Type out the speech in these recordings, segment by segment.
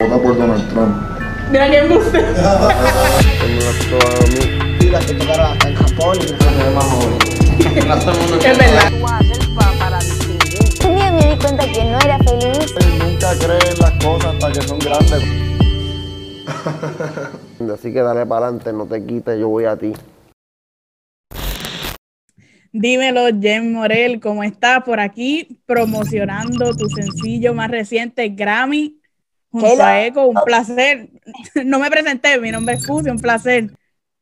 Vota por Donald Trump. Mira que embuste. Mira, que en Japón y Es verdad. Un día me di cuenta que no era feliz. Nunca creen las cosas hasta que son grandes. Así que dale para adelante, no te quites, yo voy a ti. Dímelo, Jen Morel, ¿cómo estás por aquí promocionando tu sencillo más reciente, Grammy, Eco? Un placer. No me presenté, mi nombre es Cusi, un placer.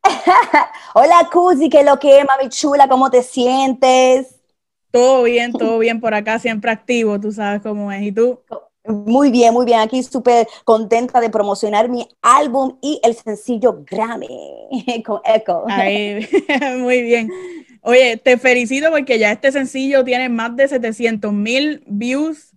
Hola, Cusi, ¿qué es lo que es, mami chula? ¿Cómo te sientes? Todo bien, todo bien por acá, siempre activo, tú sabes cómo es. ¿Y tú? Muy bien, muy bien. Aquí súper contenta de promocionar mi álbum y el sencillo Grammy con Echo. Ahí, muy bien. Oye, te felicito porque ya este sencillo tiene más de 700 mil views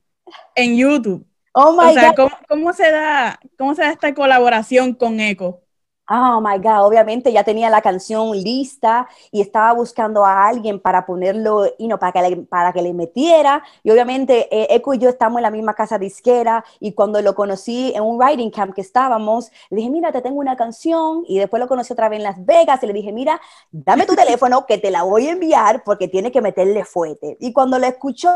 en YouTube. Oh my O sea, God. ¿cómo, cómo se da, ¿cómo se da esta colaboración con Eco? Oh my God, obviamente ya tenía la canción lista y estaba buscando a alguien para ponerlo, you know, para, que le, para que le metiera. Y obviamente eh, Eco y yo estamos en la misma casa disquera y cuando lo conocí en un writing camp que estábamos, le dije, mira, te tengo una canción y después lo conocí otra vez en Las Vegas y le dije, mira, dame tu teléfono que te la voy a enviar porque tiene que meterle fuerte. Y cuando lo escuchó,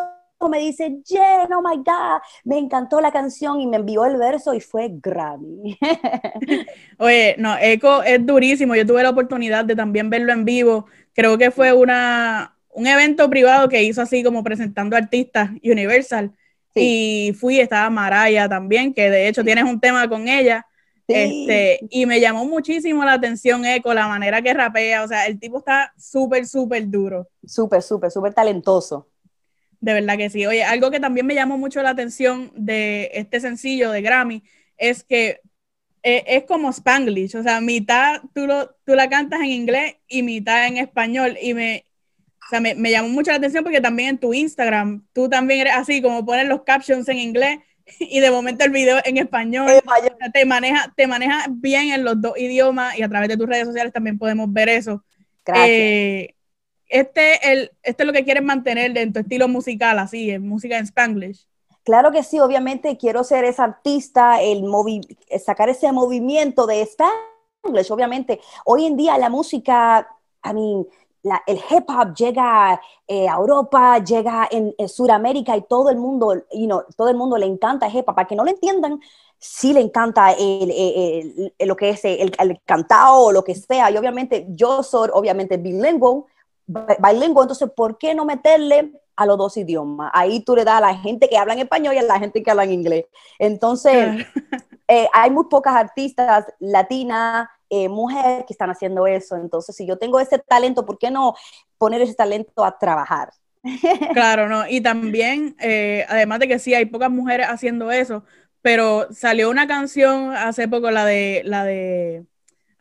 me dice, Jen, oh my God, me encantó la canción y me envió el verso y fue Grammy. Oye, no, Eco es durísimo. Yo tuve la oportunidad de también verlo en vivo. Creo que fue una, un evento privado que hizo así como presentando artistas Universal. Y fui, estaba Maraya también, que de hecho tienes un tema con ella. Sí. Este, y me llamó muchísimo la atención Eco, la manera que rapea. O sea, el tipo está súper, súper duro. Súper, súper, súper talentoso. De verdad que sí. Oye, algo que también me llamó mucho la atención de este sencillo de Grammy es que eh, es como Spanglish, o sea, mitad tú, lo, tú la cantas en inglés y mitad en español. Y me, o sea, me, me llamó mucho la atención porque también en tu Instagram tú también eres así, como pones los captions en inglés y de momento el video en español. En español. O sea, te maneja, te maneja bien en los dos idiomas y a través de tus redes sociales también podemos ver eso. Gracias. Eh, este, el, este es lo que quieres mantener en tu estilo musical, así, en música en Spanglish. Claro que sí, obviamente quiero ser esa artista, el movi- sacar ese movimiento de Spanglish, obviamente. Hoy en día la música, I mean, el hip hop llega eh, a Europa, llega en, en Sudamérica y todo el mundo, you know, todo el mundo le encanta el hip hop. Para que no lo entiendan, sí le encanta el, el- el- lo que es el, cantado o lo que sea. Y obviamente yo soy, obviamente, bilingüe, bi- bilingüe, entonces, ¿por qué no meterle a los dos idiomas? Ahí tú le das a la gente que habla en español y a la gente que habla en inglés. Entonces, eh, hay muy pocas artistas latinas, eh, mujeres que están haciendo eso. Entonces, si yo tengo ese talento, ¿por qué no poner ese talento a trabajar? Claro, no. Y también, eh, además de que sí, hay pocas mujeres haciendo eso, pero salió una canción hace poco, la de, la de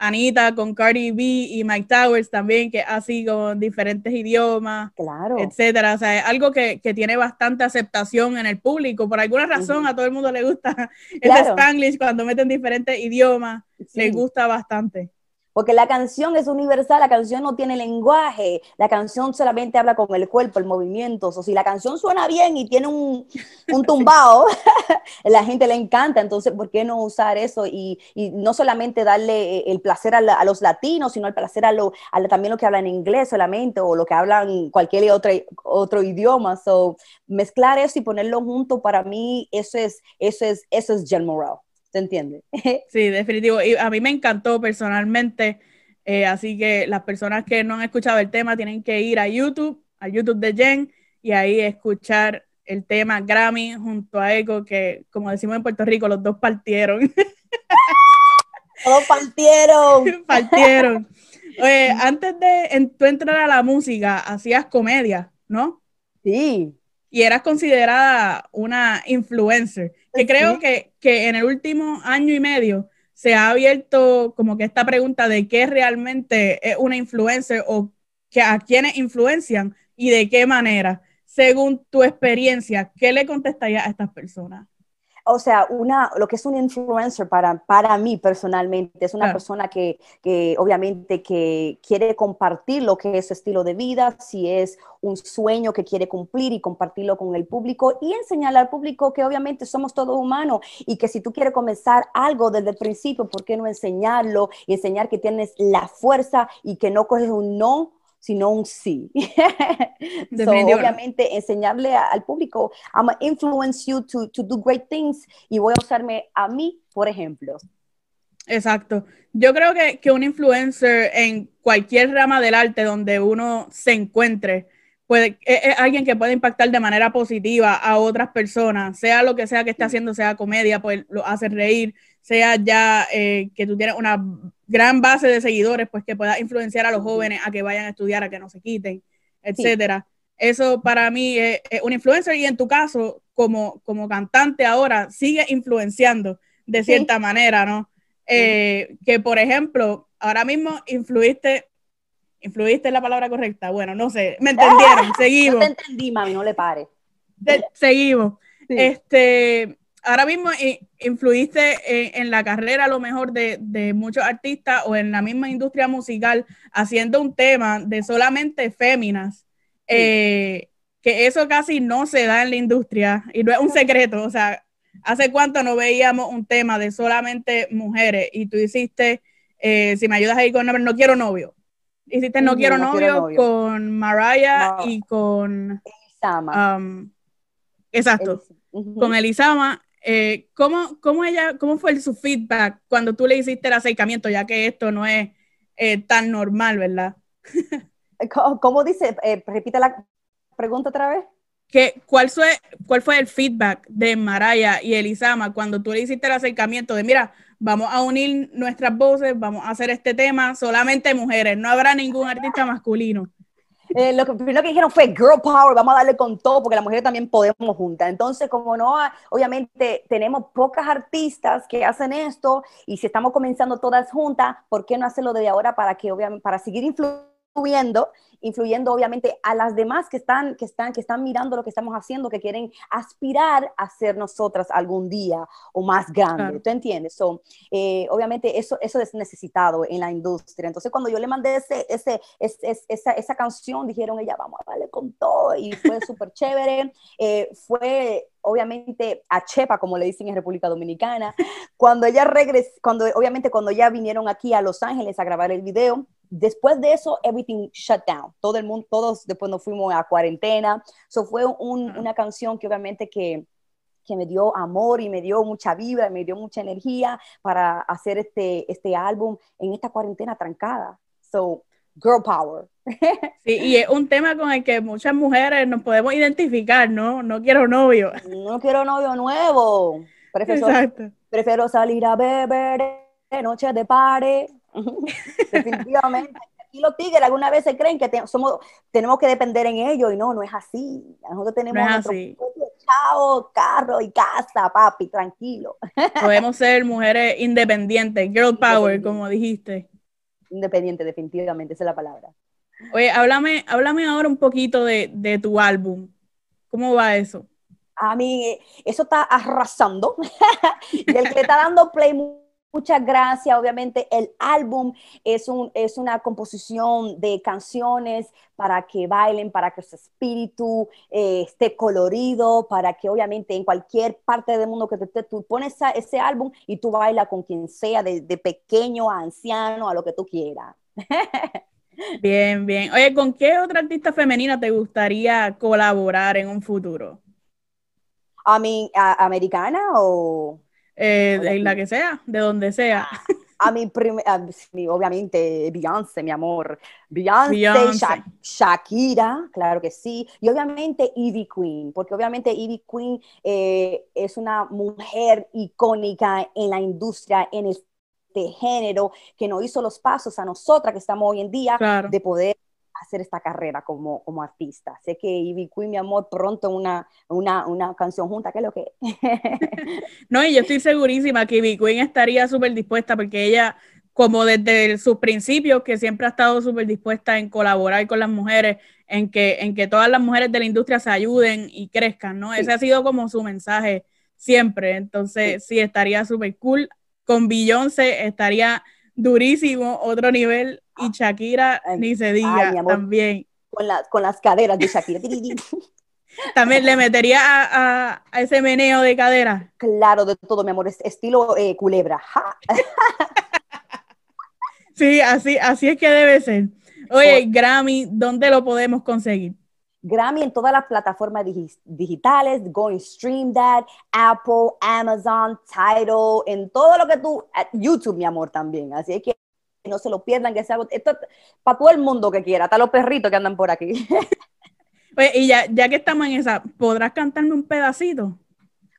Anita con Cardi B y Mike Towers también, que así con diferentes idiomas. Claro. etcétera. O sea, es algo que, que tiene bastante aceptación en el público. Por alguna razón, a todo el mundo le gusta el. Spanglish cuando meten diferentes idiomas. Sí. Les gusta bastante. Porque la canción es universal, la canción no tiene lenguaje, la canción solamente habla con el cuerpo, el movimiento. O si la canción suena bien y tiene un, un tumbao, la gente le encanta. Entonces, ¿por qué no usar eso? Y, y no solamente darle eh, el placer a, la- a los latinos, sino el placer a, lo, a también lo que hablan inglés solamente o lo que hablan cualquier otro, otro idioma. So, mezclar eso y ponerlo junto, para mí, eso es, eso es, eso es Jen Morel. ¿Se entiende? Sí, definitivo. Y a mí me encantó personalmente. eh, así que las personas que no han escuchado el tema tienen que ir a YouTube, a YouTube de Jen, y ahí escuchar el tema Grammy junto a Echo, que como decimos en Puerto Rico, los dos partieron. Todos partieron. partieron. Oye, antes de en- tú entrar a la música, hacías comedia, ¿no? Sí. y eras considerada una influencer, que creo que, que en el último año y medio se ha abierto como que esta pregunta de qué realmente es una influencer o que a quiénes influencian y de qué manera. Según tu experiencia, ¿qué le contestarías a estas personas? O sea, una, lo que es un influencer para, para mí personalmente, es una persona que, que obviamente que quiere compartir lo que es su estilo de vida, si es un sueño que quiere cumplir y compartirlo con el público y enseñarle al público que obviamente somos todos humanos y que si tú quieres comenzar algo desde el principio, ¿por qué no enseñarlo y enseñar que tienes la fuerza y que no coges un no? Sino un sí. so, obviamente, enseñarle a- al público, I'm gonna influence you to, to do great things y voy a usarme a mí, por ejemplo. Exacto. Yo creo que, que un influencer en cualquier rama del arte donde uno se encuentre, puede, es, es alguien que puede impactar de manera positiva a otras personas, sea lo que sea que esté haciendo, sea comedia, pues lo hace reír, sea ya eh, que tú tienes una gran base de seguidores, pues que pueda influenciar a los jóvenes a que vayan a estudiar, a que no se quiten, etcétera. Eso para mí es, es un influencer y en tu caso, como, como cantante ahora, sigue influenciando de Sí. cierta manera, ¿no? Eh, que por ejemplo, ahora mismo influiste, influiste en la palabra correcta. Bueno, no sé, me entendieron, No seguimos, te entendí, mami, no le pare. seguimos. Sí. Este, ahora mismo i- influiste en, en la carrera a lo mejor de, de muchos artistas o en la misma industria musical haciendo un tema de solamente féminas, eh, que eso casi no se da en la industria y no es un secreto, o sea, ¿hace cuánto no veíamos un tema de solamente mujeres y tú hiciste, eh, si me ayudas ahí con nombre, no quiero novio? Hiciste no, quiero, No novio quiero novio. con Mariah No. y con... Sama. um, exacto Elis- Ujú. con Elisama, eh, ¿cómo, cómo ella, ¿cómo fue su feedback cuando tú le hiciste el acercamiento, ya que esto no es eh, tan normal, ¿verdad? ¿Cómo, cómo dice? Eh, repite la pregunta otra vez. ¿Qué, cuál, fue, ¿Cuál fue el feedback de Maraya y Elisama cuando tú le hiciste el acercamiento de, mira, vamos a unir nuestras voces, vamos a hacer este tema solamente mujeres, no habrá ningún artista masculino? Eh, lo que primero que dijeron fue girl power, vamos a darle con todo porque las mujeres también podemos juntas. Entonces, como no, ha- obviamente tenemos pocas artistas que hacen esto y si estamos comenzando todas juntas, ¿por qué no hacerlo desde ahora para que obviamente para seguir influyendo, influyendo obviamente a las demás que están que están que están mirando lo que estamos haciendo, que quieren aspirar a ser nosotras algún día o más grande. Claro. ¿Tú entiendes? So, eh, obviamente eso, eso es necesitado en la industria. Entonces, cuando yo le mandé ese, ese, es- es- esa, esa canción, dijeron ella, vamos a darle con todo, y fue súper chévere. Eh, fue, obviamente, a Chepa, como le dicen en República Dominicana, cuando ella regresó, cuando, obviamente, cuando ya vinieron aquí a Los Ángeles a grabar el video, después de eso, everything shut down. Todo el mundo, todos después nos fuimos a cuarentena. So, fue un- una canción que obviamente que que me dio amor y me dio mucha vibra, me dio mucha energía para hacer este, este álbum en esta cuarentena trancada. So, girl power. Sí, y es un tema con el que muchas mujeres nos podemos identificar, ¿no? No quiero novio. No quiero novio nuevo. Prefiero, Exacto. prefiero salir a beber de noche de pare. Definitivamente. Y los tigres alguna vez se creen que te- somos, tenemos que depender en ellos y no, no es así. Nosotros tenemos No es nuestro chavo, carro y casa, papi, tranquilo. Podemos ser mujeres independientes, girl power, Independiente. como dijiste. Independiente, definitivamente, esa es la palabra. Oye, háblame, háblame ahora un poquito de, de tu álbum. ¿Cómo va eso? A mí eh, eso está arrasando. y el que le está dando play, mu- muchas gracias. Obviamente el álbum es, un, es una composición de canciones para que bailen, para que su espíritu eh, esté colorido, para que obviamente en cualquier parte del mundo que te, te- tú pones ese álbum y tú bailas con quien sea, de, de pequeño a anciano, a lo que tú quieras. Bien, bien. Oye, ¿con qué otra artista femenina te gustaría colaborar en un futuro? A mí, a- americana o... Eh, de la que sea, de donde sea. A mi prim- a- sí, obviamente Beyoncé, mi amor. Beyoncé, Beyoncé. Sha- Shakira, claro que sí. Y obviamente Ivy Queen, porque obviamente Ivy Queen eh, es una mujer icónica en la industria, en este género, que nos hizo los pasos a nosotras que estamos hoy en día Claro. de poder hacer esta carrera como, como artista. Sé que Queen, mi amor, pronto una, una, una canción junta, ¿qué es lo que? No, y yo estoy segurísima que Queen estaría súper dispuesta porque ella, como desde sus principios, que siempre ha estado súper dispuesta en colaborar con las mujeres, en que, en que todas las mujeres de la industria se ayuden y crezcan, ¿no? Sí. Ese ha sido como su mensaje siempre. Entonces, sí, estaría súper cool. Con Beyoncé estaría durísimo, otro nivel. Y Shakira, Ay, ni se diga, amor. también. Con, la- con las caderas de Shakira. También le metería a, a- a ese meneo de cadera. claro, de todo, mi amor. es estilo eh, culebra. Ja. Sí, así, así es que debe ser. Oye, Grammy, ¿dónde lo podemos conseguir? Grammy en todas las plataformas digi- digitales, Going Stream That, Apple, Amazon, Tidal, en todo lo que tú, YouTube, mi amor, también. Así que no se lo pierdan, que sea esto para todo el mundo que quiera, hasta los perritos que andan por aquí. Oye, y ya, ya que estamos en esa, ¿podrás cantarme un pedacito?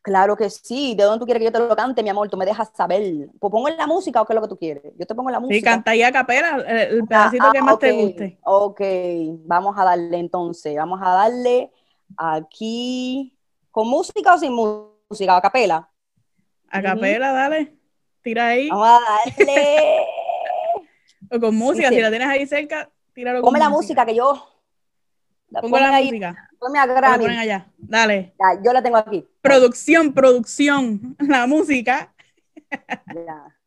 Claro que sí, ¿de dónde tú quieres que yo te lo cante, mi amor? Tú me dejas saber. Pues pongo en la música o qué es lo que tú quieres. Yo te pongo en la música. Sí, canta ahí a capela, el, el pedacito Ah, que ah, más te guste. Ok, vamos a darle entonces, vamos a darle aquí, ¿con música o sin música? ¿A capela? A capela, dale. Tira ahí. Vamos a darle. O con música, sí. si la tienes ahí cerca, tíralo con Ponme la música que yo. Pongo la ahí, música. Ponme a Grammy. ponen allá. Dale. Ya, yo la tengo aquí. Producción, producción. La música. Ya.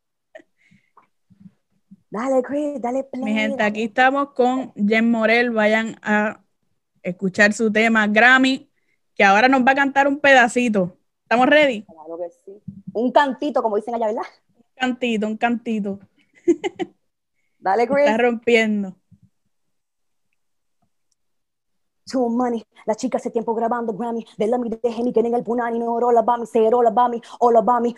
Dale, Chris, dale play. Mi gente, aquí estamos con Jen Morel. Vayan a escuchar su tema Grammy, que ahora nos va a cantar un pedacito. ¿Estamos ready? Claro que sí. Un cantito, como dicen allá, ¿verdad? Un cantito, un cantito. Dale, Chris. Está rompiendo. Too money. La chica hace tiempo grabando Grammy. De la mi de Henny, que en el punani. No, all about me, say it all about. All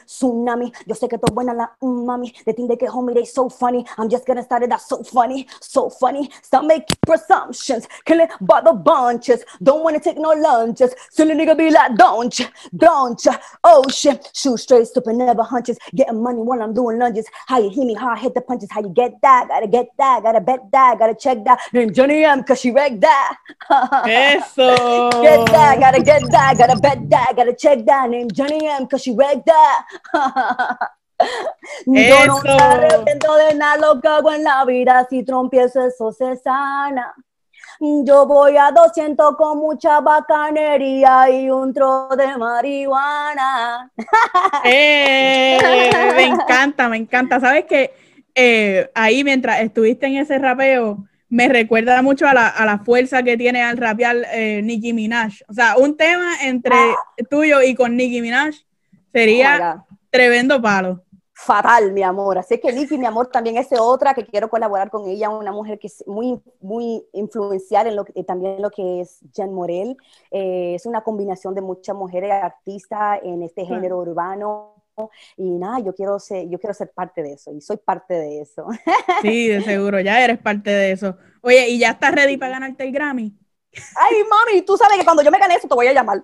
tsunami. Yo sé que todo buena la mm, mami. The thing they get homie, they so funny. I'm just gonna start it that's so funny. So funny. Stop making presumptions. Kill it by the bunches. Don't wanna take no lunches. Silly nigga be like, don't ya, don't ya. Oh shit. Shoot straight, stupid, never hunches. Getting money while I'm doing lunges. How you hear me, how I hit the punches. How you get that? Gotta get that. Gotta bet that. Gotta check that. Then Johnny M, cause she wrecked that. Eso. Get that, gotta get that, gotta bet that, gotta check that. Name Johnny M, cause she wrecked that. Yo no me arrepiento de nada lo que hago en la vida, si trompiezo eso se sana. Yo voy a 200 con mucha bacanería y un tro de marihuana. Eh, me encanta, me encanta. Sabes que eh, ahí mientras estuviste en ese rapeo, me recuerda mucho a la, a la fuerza que tiene al rapear eh, Nicki Minaj. O sea, un tema entre tuyo y con Nicki Minaj Oh sería God. tremendo palo. fatal, mi amor. Así que Nicky, mi amor, también es otra que quiero colaborar con ella, una mujer que es muy, muy influencial en lo que, también lo que es Jen Morel. Eh, es una combinación de muchas mujeres artistas en este género urbano. Y nada, yo quiero ser, yo quiero ser parte de eso y soy parte de eso. Sí, de seguro, ya eres parte de eso. Oye, ¿y ya estás ready para ganarte el Grammy? Ay, mami, tú sabes que cuando yo me gane eso te voy a llamar.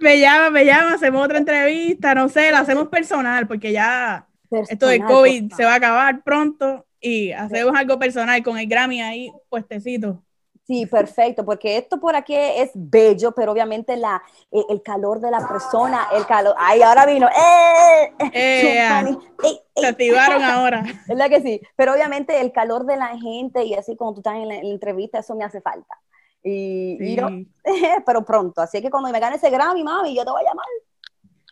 Me llama, me llama, hacemos otra entrevista, no sé, la hacemos personal, porque ya esto del COVID se va a acabar pronto y hacemos algo personal con el Grammy ahí puestecito. Sí, perfecto, porque esto por aquí es bello, pero obviamente la, eh, el calor de la persona, el calor, ay, ahora vino, ¡eh! Eh, ey, Se activaron ahora. ¿Verdad que sí? Pero obviamente el calor de la gente y así cuando tú estás en la, en la entrevista, eso me hace falta. Y, y Sí. yo, pero pronto, así que cuando me gane ese Grammy, mami, yo te voy a llamar.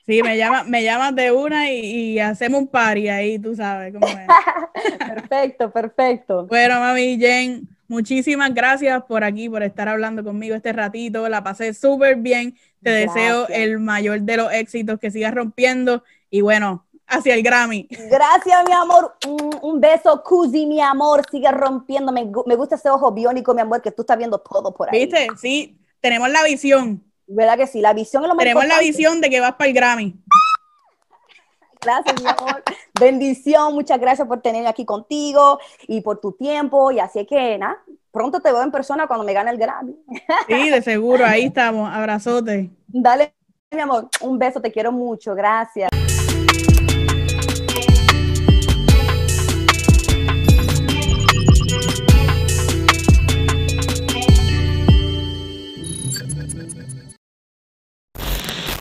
Sí, me llama, me llamas de una y, y hacemos un party ahí, tú sabes cómo es. Perfecto, perfecto. Bueno, mami Jen, muchísimas gracias por aquí, por estar hablando conmigo este ratito. La pasé súper bien. Te deseo el mayor de los éxitos, que sigas rompiendo y bueno, hacia el Grammy. Gracias, mi amor. Un, un beso, Cusi, mi amor. Sigue rompiendo. Me, me gusta ese ojo biónico, mi amor, que tú estás viendo todo por ahí. ¿Viste? Sí, tenemos la visión. ¿Verdad que sí? La visión es lo más Tenemos la visión de que vas para el Grammy. Gracias, mi amor. Bendición. Muchas gracias por tenerme aquí contigo y por tu tiempo. Y así que, nada, pronto te veo en persona cuando me gane el Grammy. Sí, de seguro, ahí estamos. Abrazote. Dale, mi amor. Un beso. Te quiero mucho. Gracias.